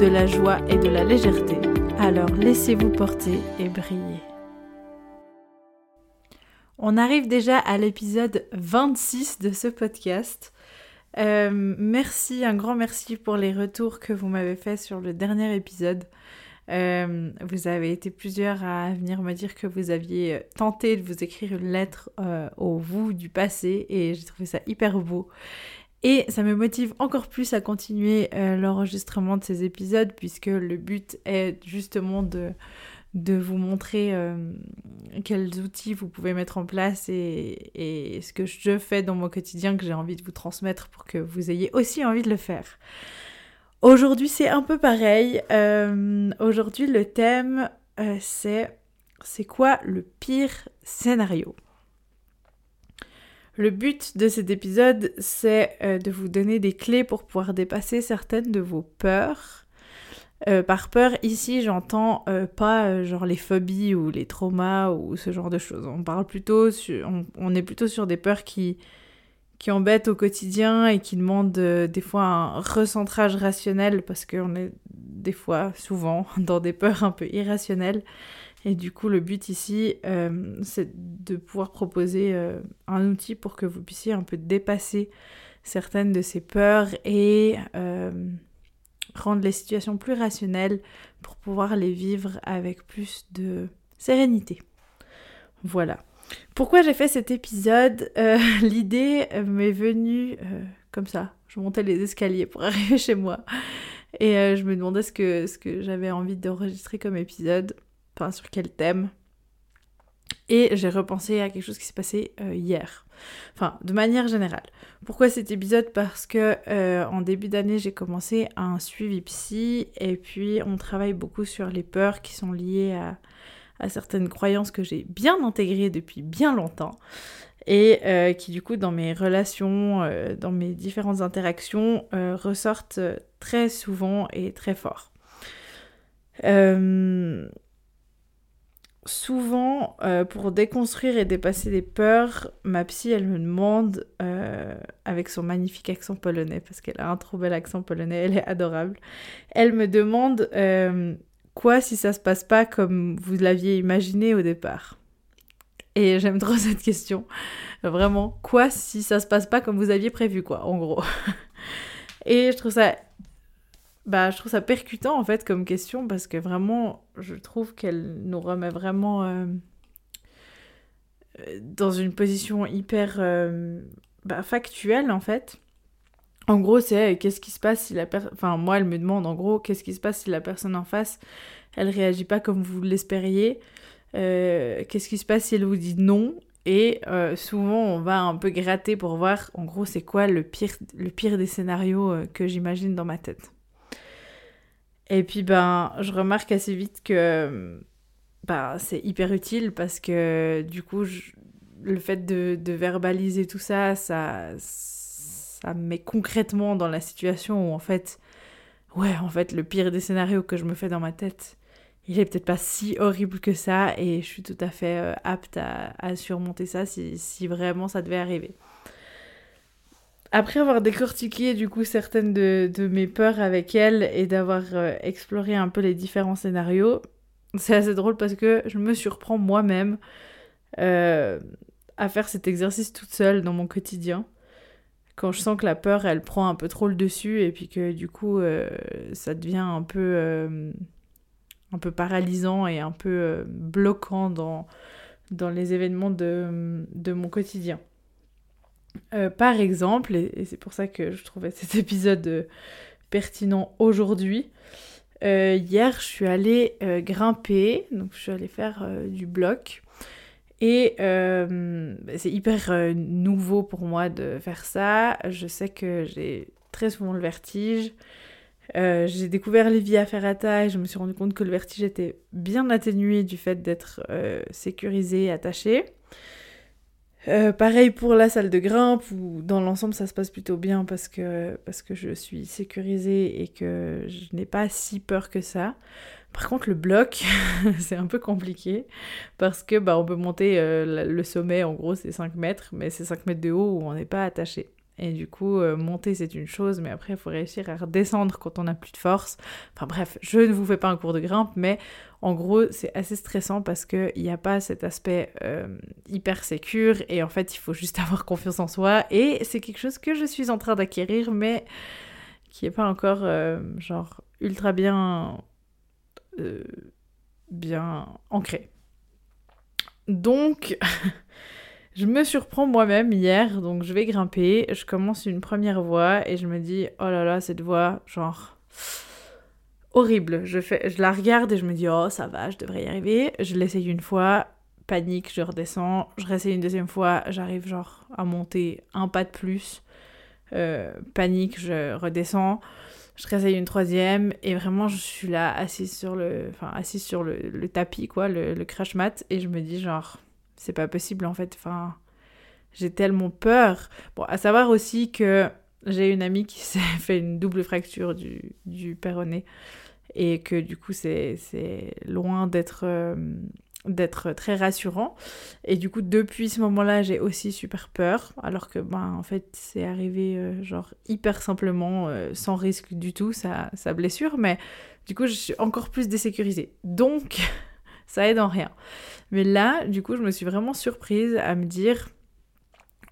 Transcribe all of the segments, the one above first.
de la joie et de la légèreté. Alors laissez-vous porter et briller. On arrive déjà à l'épisode 26 de ce podcast. Euh, merci, un grand merci pour les retours que vous m'avez fait sur le dernier épisode. Euh, vous avez été plusieurs à venir me dire que vous aviez tenté de vous écrire une lettre euh, au vous du passé et j'ai trouvé ça hyper beau. Et ça me motive encore plus à continuer euh, l'enregistrement de ces épisodes puisque le but est justement de, vous montrer euh, quels outils vous pouvez mettre en place et, ce que je fais dans mon quotidien que j'ai envie de vous transmettre pour que vous ayez aussi envie de le faire. Aujourd'hui c'est un peu pareil. Euh, Aujourd'hui le thème c'est c'est quoi le pire scénario? Le but de cet épisode, c'est euh, de vous donner des clés pour pouvoir dépasser certaines de vos peurs. Euh, par peur, ici, j'entends euh, pas genre les phobies ou les traumas ou ce genre de choses. On parle plutôt, on, est plutôt sur des peurs qui, qui embêtent au quotidien et qui demandent des fois un recentrage rationnel parce qu'on est des fois, souvent, dans des peurs un peu irrationnelles. Et du coup, le but ici, euh, c'est de pouvoir proposer euh, un outil pour que vous puissiez un peu dépasser certaines de ces peurs et euh, rendre les situations plus rationnelles pour pouvoir les vivre avec plus de sérénité. Voilà. Pourquoi j'ai fait cet épisode L'idée m'est venue comme ça. Je montais les escaliers pour arriver chez moi. Et je me demandais ce que j'avais envie d'enregistrer comme épisode sur quel thème. Et j'ai repensé à quelque chose qui s'est passé euh, hier. Enfin, de manière générale. Pourquoi cet épisode? Parce que euh, en début d'année, j'ai commencé un suivi psy et puis on travaille beaucoup sur les peurs qui sont liées à, certaines croyances que j'ai bien intégrées depuis bien longtemps et euh, qui du coup dans mes relations, dans mes différentes interactions ressortent très souvent et très fort. Souvent, euh, pour déconstruire et dépasser les peurs, ma psy, elle me demande, euh, avec son magnifique accent polonais, parce qu'elle a un trop bel accent polonais, elle est adorable, elle me demande euh, quoi si ça se passe pas comme vous l'aviez imaginé au départ? Et j'aime trop cette question. Vraiment, quoi si ça se passe pas comme vous aviez prévu, quoi, en gros. et je trouve ça bah, je trouve ça percutant en fait comme question parce que vraiment, je trouve qu'elle nous remet vraiment euh, dans une position hyper euh, bah, factuelle en fait. En gros, c'est qu'est-ce qui se passe si la personne. Enfin, moi, elle me demande en gros, qu'est-ce qui se passe si la personne en face, elle réagit pas comme vous l'espériez euh, Qu'est-ce qui se passe si elle vous dit non et euh, souvent, on va un peu gratter pour voir, en gros, c'est quoi le pire, le pire des scénarios que j'imagine dans ma tête. Et puis, ben, je remarque assez vite que ben, c'est hyper utile parce que du coup, le fait de, de, verbaliser tout ça, ça, ça me met concrètement dans la situation où en fait, ouais, en fait, le pire des scénarios que je me fais dans ma tête, il est peut-être pas si horrible que ça et je suis tout à fait euh, apte à, à, surmonter ça si, si vraiment ça devait arriver. Après avoir décortiqué du coup certaines de, mes peurs avec elle et d'avoir euh, exploré un peu les différents scénarios, c'est assez drôle parce que je me surprends moi-même euh, à faire cet exercice toute seule dans mon quotidien. Quand je sens que la peur, elle prend un peu trop le dessus et puis que du coup, euh, ça devient un peu, un peu paralysant et un peu bloquant dans, dans les événements de, de mon quotidien. Euh, par exemple, et, c'est pour ça que je trouvais cet épisode euh, pertinent aujourd'hui, euh, hier je suis allée grimper, donc je suis allée faire du bloc. Et bah, c'est hyper nouveau pour moi de faire ça. Je sais que j'ai très souvent le vertige. j'ai découvert les via ferrata et je me suis rendu compte que le vertige était bien atténué du fait d'être sécurisé, attaché. Euh, pareil pour la salle de grimpe, où dans l'ensemble ça se passe plutôt bien parce que, parce que je suis sécurisée et que je n'ai pas si peur que ça. Par contre le bloc, c'est un peu compliqué parce que bah, on peut monter euh, le sommet, en gros c'est 5 mètres, mais c'est 5 mètres de haut où on n'est pas attaché. Et du coup, euh, monter c'est une chose, mais après il faut réussir à redescendre quand on n'a plus de force. Enfin bref, je ne vous fais pas un cours de grimpe, mais en gros, c'est assez stressant parce qu'il n'y a pas cet aspect euh, hyper sécure et en fait, il faut juste avoir confiance en soi. Et c'est quelque chose que je suis en train d'acquérir, mais qui n'est pas encore euh, genre ultra bien, bien ancré. Donc, je me surprends moi-même hier, donc je vais grimper, je commence une première voie et je me dis, oh là là, cette voie, genre horrible. Je, fais, je la regarde et je me dis, oh, ça va, je devrais y arriver. Je l'essaye une fois, panique, je redescends. Je réessaye une deuxième fois, j'arrive genre à monter un pas de plus. Euh, panique, je redescends. Je réessaye une troisième et vraiment je suis là assise sur le, enfin, sur le, tapis, quoi, le, le, crash mat et je me dis genre, c'est pas possible en fait. Enfin, j'ai tellement peur. Bon, à savoir aussi que j'ai une amie qui s'est fait une double fracture du, du péroné et que du coup c'est loin d'être euh, d'être très rassurant et du coup depuis ce moment-là j'ai aussi super peur alors que ben en fait c'est arrivé euh, genre hyper simplement euh, sans risque du tout sa, sa blessure mais du coup je suis encore plus désécurisée donc ça aide en rien mais là du coup je me suis vraiment surprise à me dire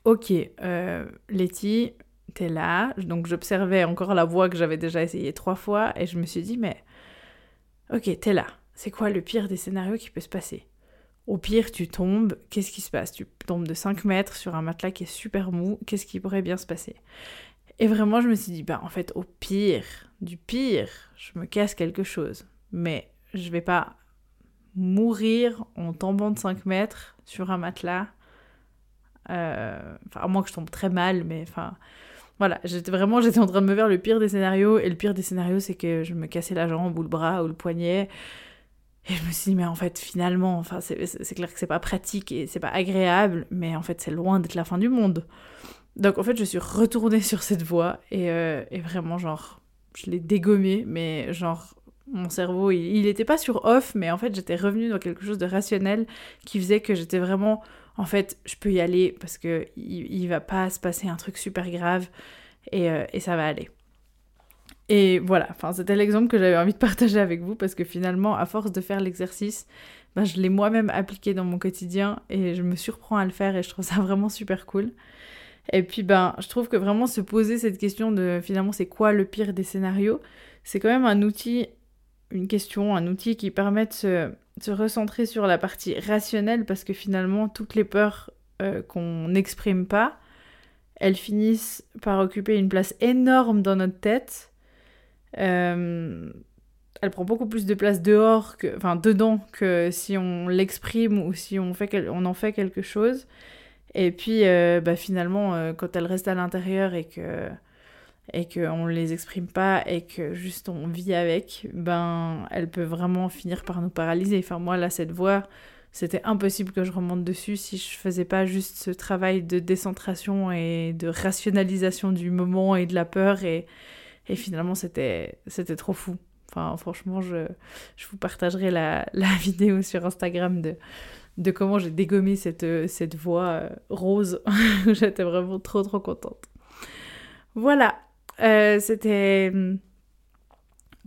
ok Letty t'es là donc j'observais encore la voie que j'avais déjà essayé trois fois et je me suis dit mais Ok, t'es là. C'est quoi le pire des scénarios qui peut se passer? Au pire, tu tombes. Qu'est-ce qui se passe? Tu tombes de 5 mètres sur un matelas qui est super mou. Qu'est-ce qui pourrait bien se passer? Et vraiment, je me suis dit, bah en fait, au pire, du pire, je me casse quelque chose. Mais je vais pas mourir en tombant de 5 mètres sur un matelas. Euh, enfin, à moins que je tombe très mal, mais enfin, voilà, j'étais vraiment, j'étais en train de me faire le pire des scénarios, et le pire des scénarios, c'est que je me cassais la jambe ou le bras ou le poignet. Et je me suis dit, mais en fait, finalement, enfin, c'est clair que c'est pas pratique et c'est pas agréable, mais en fait, c'est loin d'être la fin du monde. Donc, en fait, je suis retournée sur cette voie et, euh, et vraiment, genre, je l'ai dégommée, mais genre, mon cerveau, il, il était pas sur off, mais en fait, j'étais revenue dans quelque chose de rationnel qui faisait que j'étais vraiment en fait, je peux y aller parce que il, va pas se passer un truc super grave et, euh, ça va aller. Et voilà, enfin, c'était l'exemple que j'avais envie de partager avec vous parce que finalement, à force de faire l'exercice, ben, je l'ai moi-même appliqué dans mon quotidien et je me surprends à le faire et je trouve ça vraiment super cool. Et puis, ben, je trouve que vraiment se poser cette question de finalement, c'est quoi le pire des scénarios, c'est quand même un outil, une question, un outil qui permet de se recentrer sur la partie rationnelle parce que finalement, toutes les peurs euh, qu'on n'exprime pas, elles finissent par occuper une place énorme dans notre tête. Euh, elle prend beaucoup plus de place dehors, que, enfin dedans, que si on l'exprime ou si on, fait en fait quelque chose. Et puis, euh, bah, finalement, quand elle reste à l'intérieur et que et qu'on ne les exprime pas et que juste on vit avec, ben elle peut vraiment finir par nous paralyser. Enfin moi là cette voix, c'était impossible que je remonte dessus si je faisais pas juste ce travail de décentration et de rationalisation du moment et de la peur et, et finalement c'était trop fou. Enfin franchement je, je vous partagerai la, la vidéo sur Instagram de de comment j'ai dégommé cette, cette voix euh, rose. J'étais vraiment trop trop contente. Voilà, euh, c'était hum,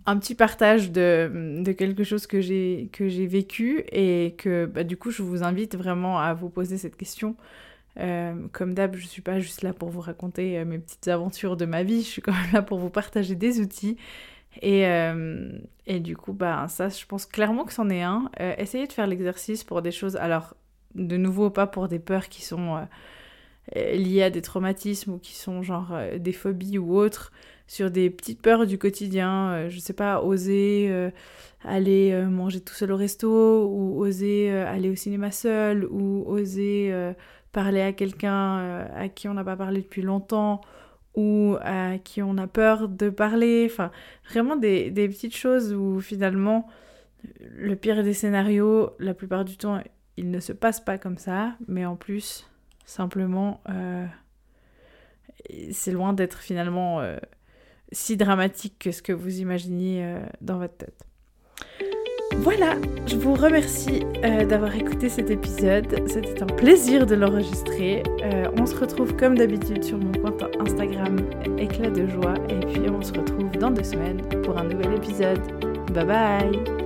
un petit partage de, de quelque chose que j'ai vécu et que bah, du coup je vous invite vraiment à vous poser cette question. Euh, comme d'hab, je suis pas juste là pour vous raconter euh, mes petites aventures de ma vie, je suis quand même là pour vous partager des outils. Et, du coup, bah, ça, je pense clairement que c'en est un. essayez de faire l'exercice pour des choses, alors de nouveau pas pour des peurs qui sont liées à des traumatismes ou qui sont genre euh, des phobies ou autres, sur des petites peurs du quotidien, euh, je sais pas, oser aller manger tout seul au resto, ou oser aller au cinéma seul, ou oser parler à quelqu'un à qui on n'a pas parlé depuis longtemps, ou à qui on a peur de parler. Enfin, vraiment des, petites choses où finalement, le pire des scénarios, la plupart du temps, il ne se passe pas comme ça, mais en plus, simplement, euh, c'est loin d'être finalement euh, si dramatique que ce que vous imaginiez euh, dans votre tête. Voilà, je vous remercie euh, d'avoir écouté cet épisode. C'était un plaisir de l'enregistrer. On se retrouve comme d'habitude sur mon compte Instagram Éclat de joie. Et puis on se retrouve dans deux semaines pour un nouvel épisode. Bye bye